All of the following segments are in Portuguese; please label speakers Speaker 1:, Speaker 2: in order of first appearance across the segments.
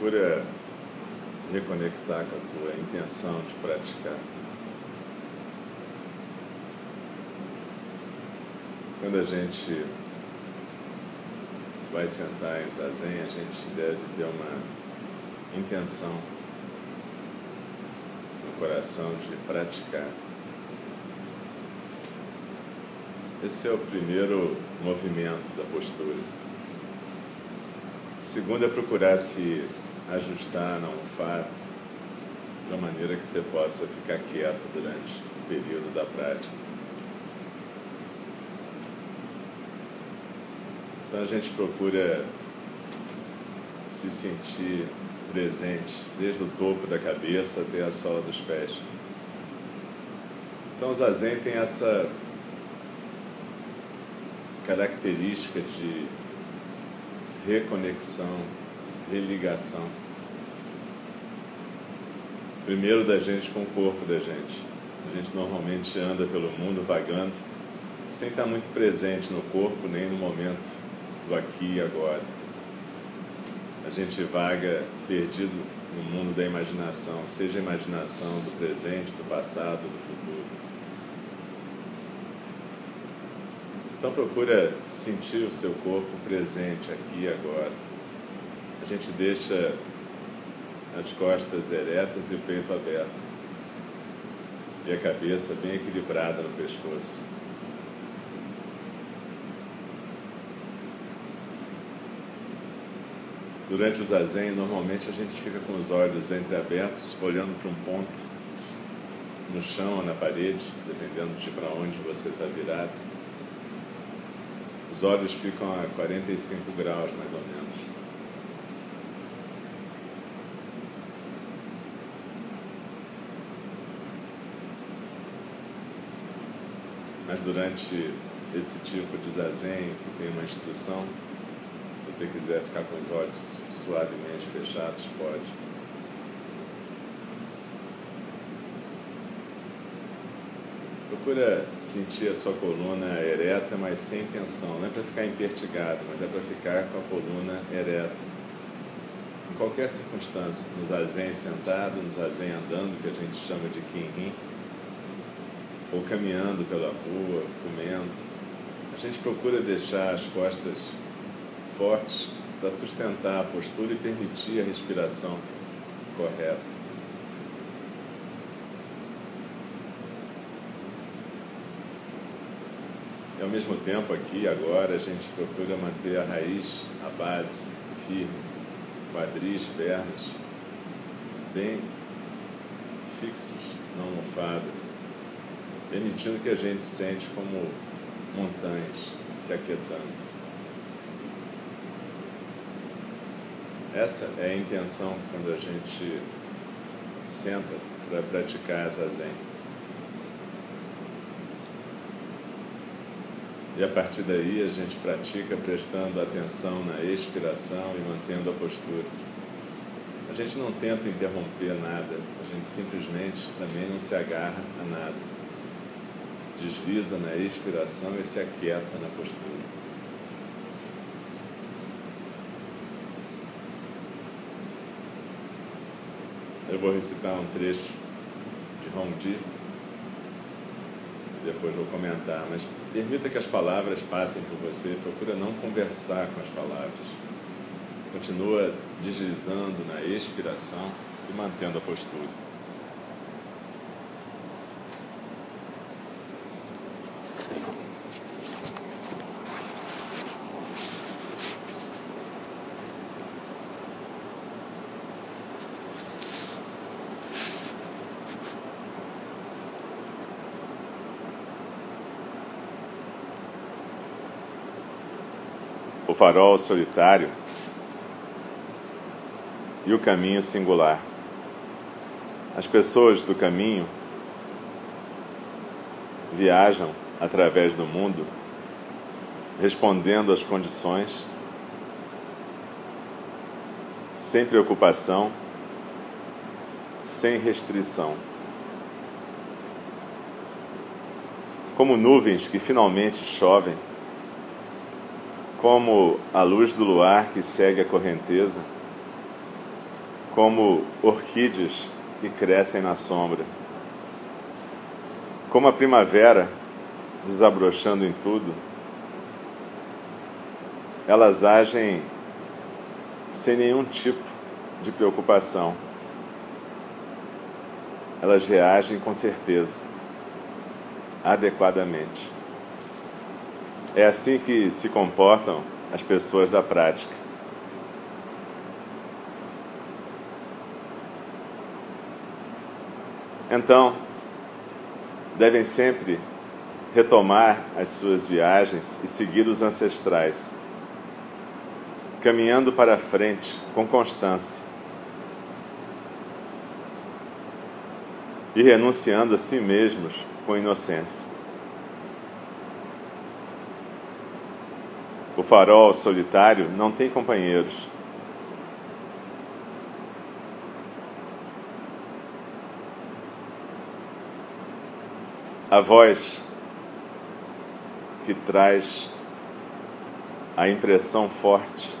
Speaker 1: Procura reconectar com a tua intenção de praticar. Quando a gente vai sentar em zazen, a gente deve ter uma intenção no coração de praticar. Esse é o primeiro movimento da postura. O segundo é procurar se ajustar na almofada de uma maneira que você possa ficar quieto durante o período da prática. Então a gente procura se sentir presente, desde o topo da cabeça até a sola dos pés. Então o Zazen tem essa característica de reconexão, religação. Primeiro da gente com o corpo da gente. A gente normalmente anda pelo mundo vagando, sem estar muito presente no corpo, nem no momento do aqui e agora. A gente vaga perdido no mundo da imaginação, seja a imaginação do presente, do passado, do futuro. Então procura sentir o seu corpo presente aqui e agora. A gente deixa as costas eretas e o peito aberto. E a cabeça bem equilibrada no pescoço. Durante o zazen, normalmente a gente fica com os olhos entreabertos, olhando para um ponto no chão ou na parede, dependendo de para onde você está virado. Os olhos ficam a 45 graus, mais ou menos. Mas durante esse tipo de zazen, que tem uma instrução, se você quiser ficar com os olhos suavemente fechados, pode. Procura sentir a sua coluna ereta, mas sem tensão. Não é para ficar impertigado, mas é para ficar com a coluna ereta. Em qualquer circunstância, no zazen sentado, no zazen andando, que a gente chama de kinhin, ou caminhando pela rua, comendo, a gente procura deixar as costas fortes para sustentar a postura e permitir a respiração correta. E ao mesmo tempo, aqui agora, a gente procura manter a raiz, a base firme, quadris, pernas, bem fixos na almofada, permitindo que a gente sente como montanhas se aquietando. Essa é a intenção quando a gente senta para praticar zazen. E a partir daí a gente pratica prestando atenção na expiração e mantendo a postura. A gente não tenta interromper nada, a gente simplesmente também não se agarra a nada. Desliza na expiração e se aquieta na postura. Eu vou recitar um trecho de Hongji depois vou comentar, mas permita que as palavras passem por você, procura não conversar com as palavras. Continua deslizando na expiração e mantendo a postura. O farol solitário e o caminho singular. As pessoas do caminho viajam através do mundo respondendo às condições, sem preocupação, sem restrição. Como nuvens que finalmente chovem como a luz do luar que segue a correnteza, como orquídeas que crescem na sombra. Como a primavera, desabrochando em tudo, elas agem sem nenhum tipo de preocupação. Elas reagem com certeza, adequadamente. É assim que se comportam as pessoas da prática. Então, devem sempre retomar as suas viagens e seguir os ancestrais, caminhando para frente com constância e renunciando a si mesmos com inocência. O farol solitário não tem companheiros. A voz que traz a impressão forte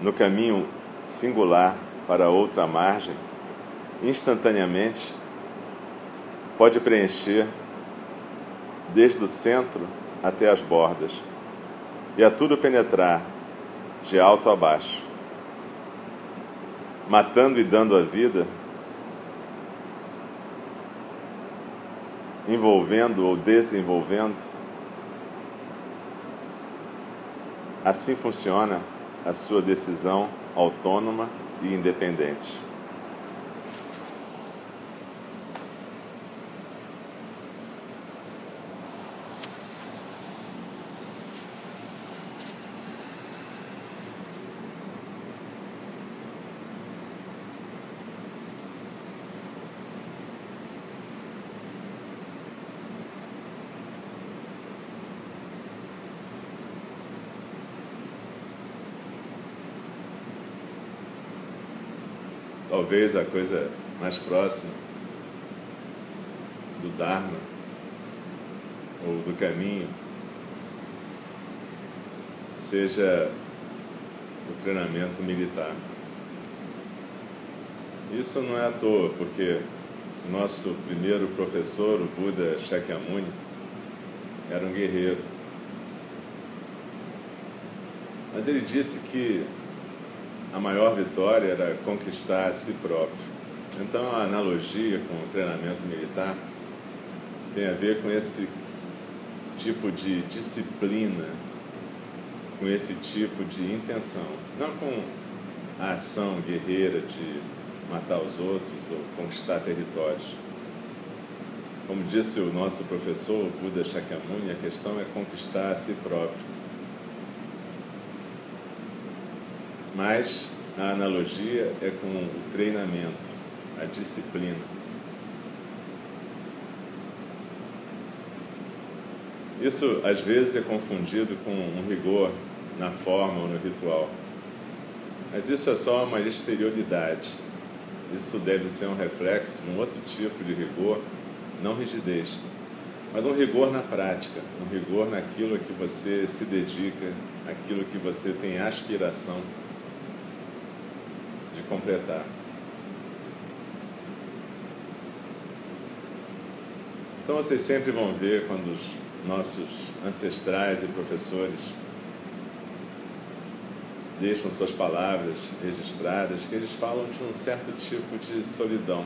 Speaker 1: no caminho singular para outra margem, instantaneamente pode preencher desde o centro até as bordas e a tudo penetrar de alto a baixo, matando e dando a vida envolvendo ou desenvolvendo. Assim funciona a sua decisão autônoma e independente. Talvez a coisa mais próxima do Dharma ou do caminho seja o treinamento militar. Isso não é à toa, porque o nosso primeiro professor, o Buda Shakyamuni, era um guerreiro. Mas ele disse que a maior vitória era conquistar a si próprio. Então, a analogia com o treinamento militar tem a ver com esse tipo de disciplina, com esse tipo de intenção, não com a ação guerreira de matar os outros ou conquistar territórios. Como disse o nosso professor, Buda Shakyamuni, a questão é conquistar a si próprio. Mas a analogia é com o treinamento, a disciplina. Isso às vezes é confundido com um rigor na forma ou no ritual. Mas isso é só uma exterioridade. Isso deve ser um reflexo de um outro tipo de rigor, não rigidez, mas um rigor na prática, um rigor naquilo que você se dedica, aquilo que você tem aspiração completar. Então vocês sempre vão ver quando os nossos ancestrais e professores deixam suas palavras registradas, que eles falam de um certo tipo de solidão.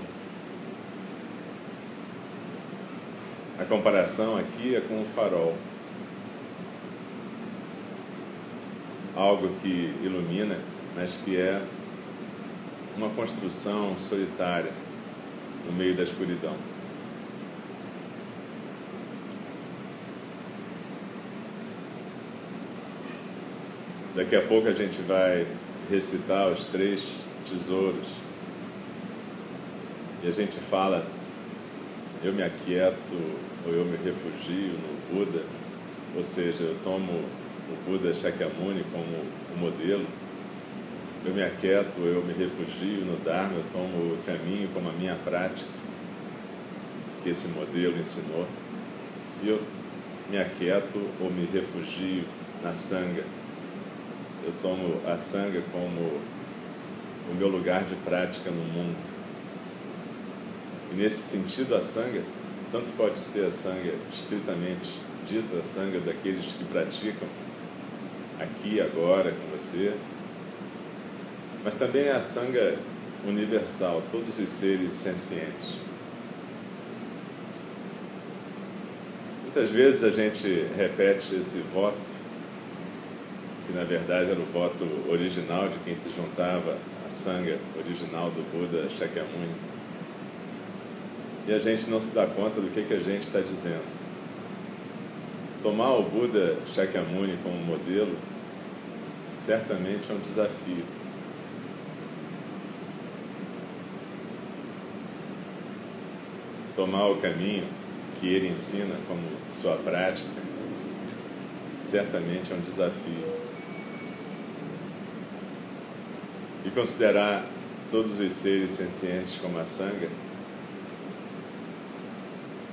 Speaker 1: A comparação aqui é com o farol. Algo que ilumina, mas que é uma construção solitária no meio da escuridão. Daqui a pouco a gente vai recitar os três tesouros. E a gente fala, eu me aquieto ou eu me refugio no Buda, ou seja, eu tomo o Buda Shakyamuni como o modelo eu me aquieto, eu me refugio no Dharma, eu tomo o caminho como a minha prática, que esse modelo ensinou, e eu me aquieto ou me refugio na Sangha. Eu tomo a Sangha como o meu lugar de prática no mundo. E nesse sentido, a sanga, tanto pode ser a sanga estritamente dita, a sanga daqueles que praticam aqui, agora, com você, mas também é a sanga universal, todos os seres sencientes. Muitas vezes a gente repete esse voto, que na verdade era o voto original de quem se juntava à sanga original do Buda Shakyamuni. E a gente não se dá conta do que, que a gente está dizendo. Tomar o Buda Shakyamuni como modelo certamente é um desafio. Tomar o caminho que ele ensina como sua prática, certamente é um desafio. E considerar todos os seres sencientes como a sanga,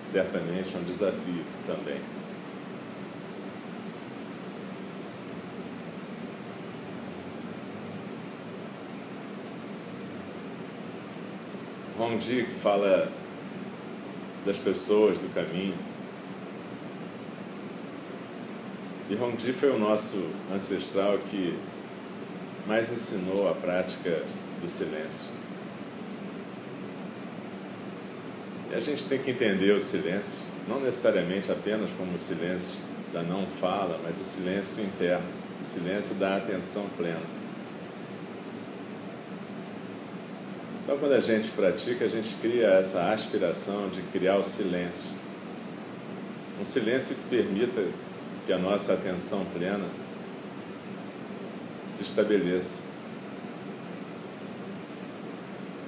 Speaker 1: certamente é um desafio também. Rondi fala das pessoas do caminho. E Rondi foi o nosso ancestral que mais ensinou a prática do silêncio. E a gente tem que entender o silêncio, não necessariamente apenas como o silêncio da não fala, mas o silêncio interno, o silêncio da atenção plena. Então, quando a gente pratica, a gente cria essa aspiração de criar o silêncio. Um silêncio que permita que a nossa atenção plena se estabeleça.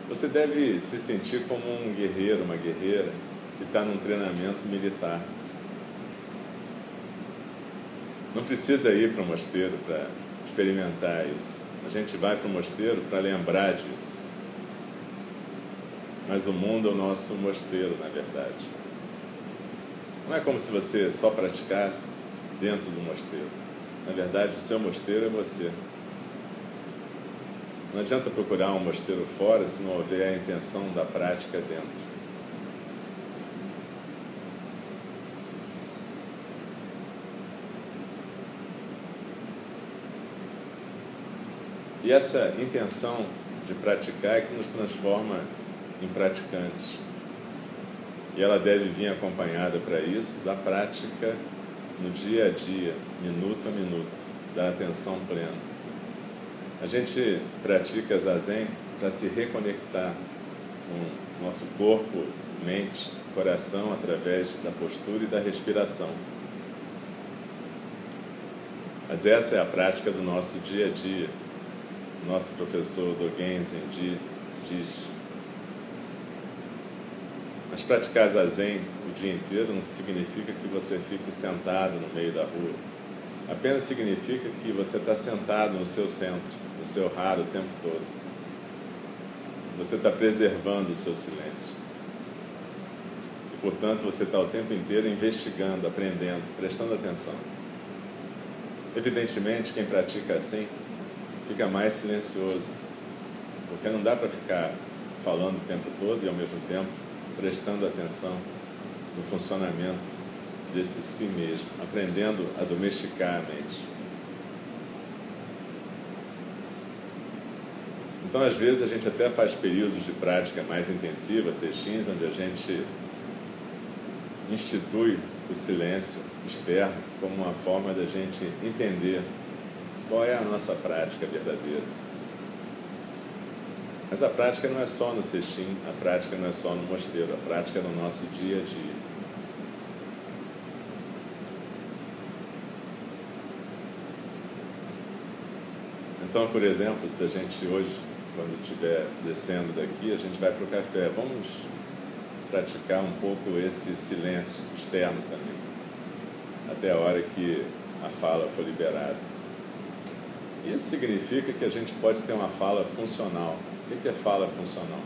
Speaker 1: Você deve se sentir como um guerreiro, uma guerreira que está num treinamento militar. Não precisa ir para o mosteiro para experimentar isso. A gente vai para o mosteiro para lembrar disso. Mas o mundo é o nosso mosteiro, na verdade. Não é como se você só praticasse dentro do mosteiro. Na verdade, o seu mosteiro é você. Não adianta procurar um mosteiro fora se não houver a intenção da prática dentro. E essa intenção de praticar é que nos transforma em praticantes. E ela deve vir acompanhada para isso da prática no dia a dia, minuto a minuto, da atenção plena. A gente pratica zazen para se reconectar com nosso corpo, mente, coração através da postura e da respiração. Mas essa é a prática do nosso dia a dia. Nosso professor Dogen Zenji diz mas praticar zazen o dia inteiro não significa que você fique sentado no meio da rua. Apenas significa que você está sentado no seu centro, no seu raro o tempo todo. Você está preservando o seu silêncio. E, portanto, você está o tempo inteiro investigando, aprendendo, prestando atenção. Evidentemente, quem pratica assim fica mais silencioso, porque não dá para ficar falando o tempo todo e ao mesmo tempo prestando atenção no funcionamento desse si mesmo, aprendendo a domesticar a mente. Então, às vezes, a gente até faz períodos de prática mais intensiva, sextins, onde a gente institui o silêncio externo como uma forma da gente entender qual é a nossa prática verdadeira. Mas a prática não é só no cestim, a prática não é só no mosteiro, a prática é no nosso dia a dia. Então, por exemplo, se a gente hoje, quando estiver descendo daqui, a gente vai para o café, vamos praticar um pouco esse silêncio externo também, até a hora que a fala for liberada. Isso significa que a gente pode ter uma fala funcional, o que é fala funcional?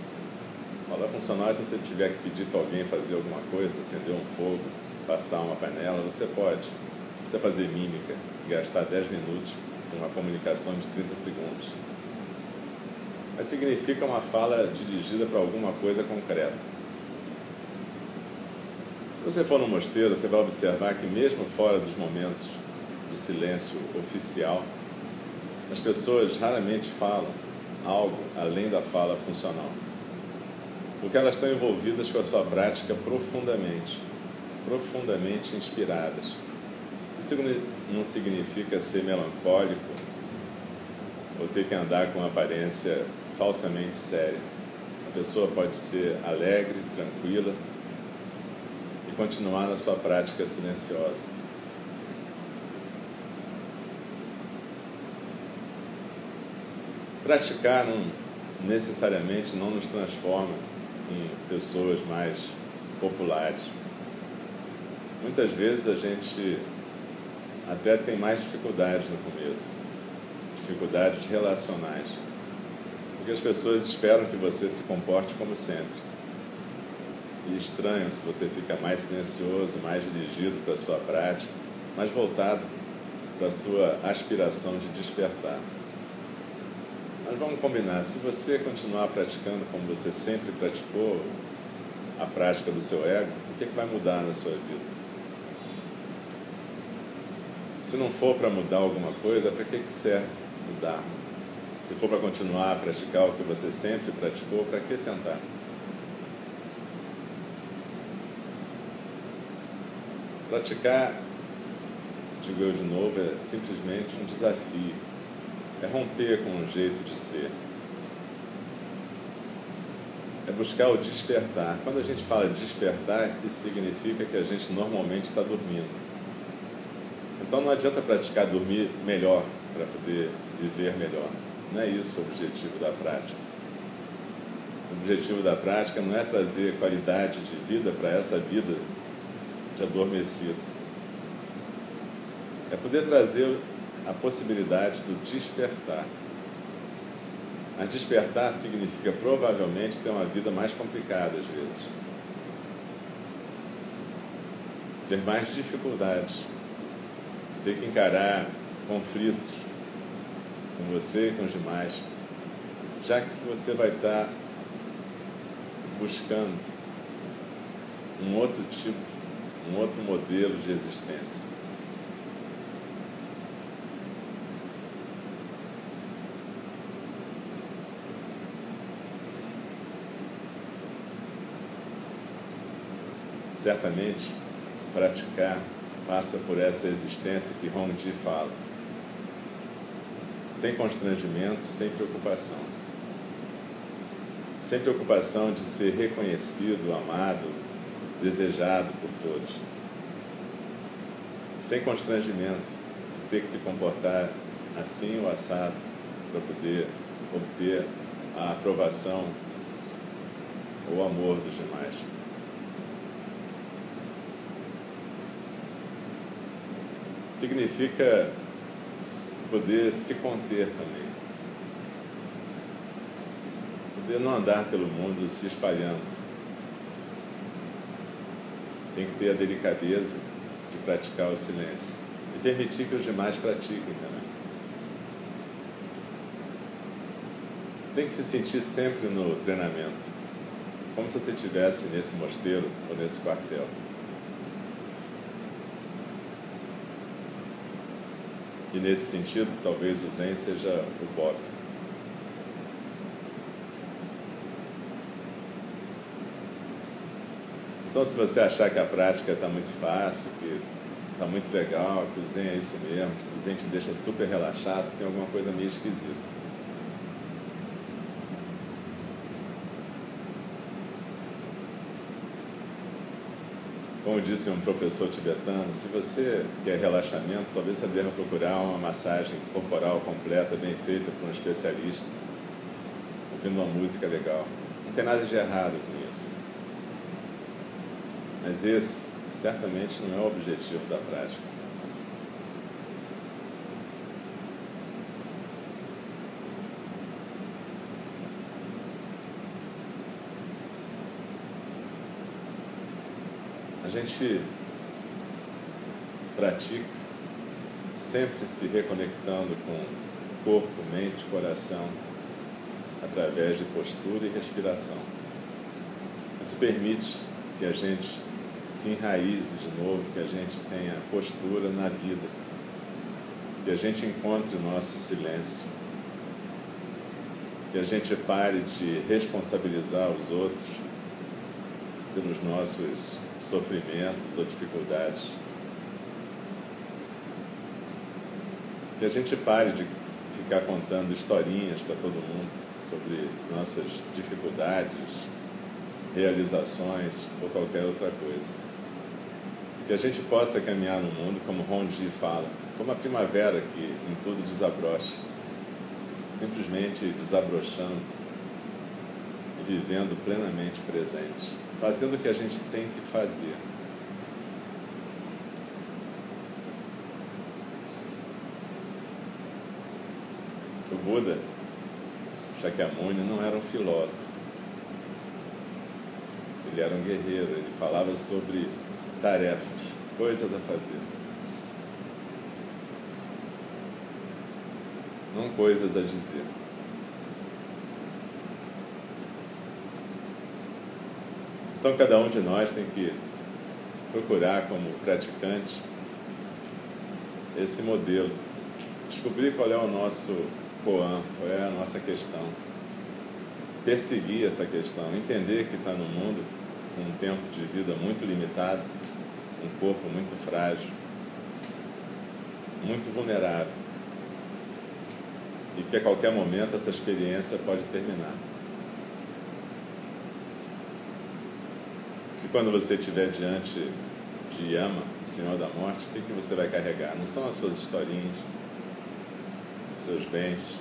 Speaker 1: Fala funcional é se você tiver que pedir para alguém fazer alguma coisa, acender um fogo, passar uma panela, você pode. Você fazer mímica, gastar 10 minutos com uma comunicação de 30 segundos. mas significa uma fala dirigida para alguma coisa concreta. Se você for no mosteiro, você vai observar que, mesmo fora dos momentos de silêncio oficial, as pessoas raramente falam algo além da fala funcional, porque elas estão envolvidas com a sua prática profundamente, profundamente inspiradas. Isso não significa ser melancólico ou ter que andar com uma aparência falsamente séria. A pessoa pode ser alegre, tranquila e continuar na sua prática silenciosa. Praticar não, necessariamente não nos transforma em pessoas mais populares. Muitas vezes a gente até tem mais dificuldades no começo, dificuldades relacionais, porque as pessoas esperam que você se comporte como sempre. E estranham se você fica mais silencioso, mais dirigido para a sua prática, mais voltado para a sua aspiração de despertar. Mas vamos combinar, se você continuar praticando como você sempre praticou, a prática do seu ego, o que, é que vai mudar na sua vida? Se não for para mudar alguma coisa, para que, que serve mudar? Se for para continuar a praticar o que você sempre praticou, para que sentar? Praticar, digo eu de novo, é simplesmente um desafio é romper com o jeito de ser. É buscar o despertar. Quando a gente fala despertar, isso significa que a gente normalmente está dormindo. Então não adianta praticar dormir melhor para poder viver melhor. Não é isso o objetivo da prática. O objetivo da prática não é trazer qualidade de vida para essa vida de adormecido. É poder trazer a possibilidade do despertar. A despertar significa provavelmente ter uma vida mais complicada às vezes. Ter mais dificuldades. Ter que encarar conflitos com você e com os demais. Já que você vai estar buscando um outro tipo, um outro modelo de existência. Certamente, praticar passa por essa existência que Hongji fala. Sem constrangimento, sem preocupação. Sem preocupação de ser reconhecido, amado, desejado por todos. Sem constrangimento de ter que se comportar assim ou assado para poder obter a aprovação ou amor dos demais. Significa poder se conter também. Poder não andar pelo mundo se espalhando. Tem que ter a delicadeza de praticar o silêncio e permitir que os demais pratiquem também. Tem que se sentir sempre no treinamento, como se você estivesse nesse mosteiro ou nesse quartel. E nesse sentido, talvez o Zen seja o Bob. Então, se você achar que a prática está muito fácil, que está muito legal, que o Zen é isso mesmo, que o Zen te deixa super relaxado, tem alguma coisa meio esquisita. Como disse um professor tibetano, se você quer relaxamento, talvez você deva procurar uma massagem corporal completa, bem feita por um especialista, ouvindo uma música legal. Não tem nada de errado com isso. Mas esse certamente não é o objetivo da prática. A gente pratica sempre se reconectando com corpo, mente, coração, através de postura e respiração. Isso permite que a gente se enraize de novo, que a gente tenha postura na vida, que a gente encontre o nosso silêncio, que a gente pare de responsabilizar os outros pelos nossos sofrimentos ou dificuldades. Que a gente pare de ficar contando historinhas para todo mundo sobre nossas dificuldades, realizações ou qualquer outra coisa. Que a gente possa caminhar no mundo, como Rondi fala, como a primavera que em tudo desabrocha, simplesmente desabrochando e vivendo plenamente presente, fazendo o que a gente tem que fazer. O Buda, Shakyamuni, não era um filósofo ele era um guerreiro, ele falava sobre tarefas, coisas a fazer. Não coisas a dizer. Então cada um de nós tem que procurar como praticante esse modelo, descobrir qual é o nosso koan, qual é a nossa questão, perseguir essa questão, entender que está no mundo com um tempo de vida muito limitado, um corpo muito frágil, muito vulnerável. E que a qualquer momento essa experiência pode terminar. Quando você estiver diante de Yama, o Senhor da Morte, o que, que você vai carregar? Não são as suas historinhas, seus bens,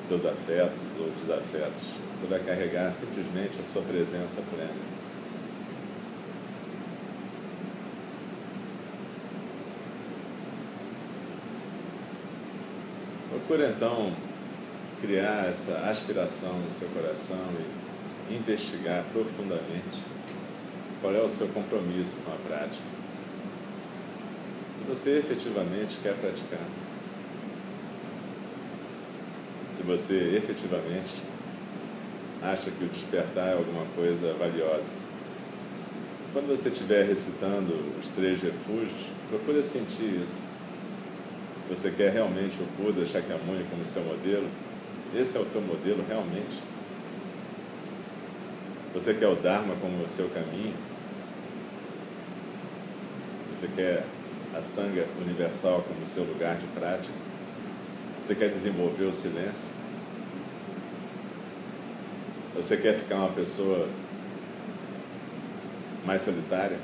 Speaker 1: seus afetos ou desafetos. Você vai carregar simplesmente a sua presença plena. Procure então criar essa aspiração no seu coração e investigar profundamente qual é o seu compromisso com a prática. Se você efetivamente quer praticar se você efetivamente acha que o despertar é alguma coisa valiosa. Quando você estiver recitando os três refúgios, procure sentir isso. Você quer realmente o Buda Shakyamuni como seu modelo? Esse é o seu modelo realmente? Você quer o Dharma como o seu caminho? Você quer a Sangha universal como seu lugar de prática? Você quer desenvolver o silêncio? Você quer ficar uma pessoa mais solitária?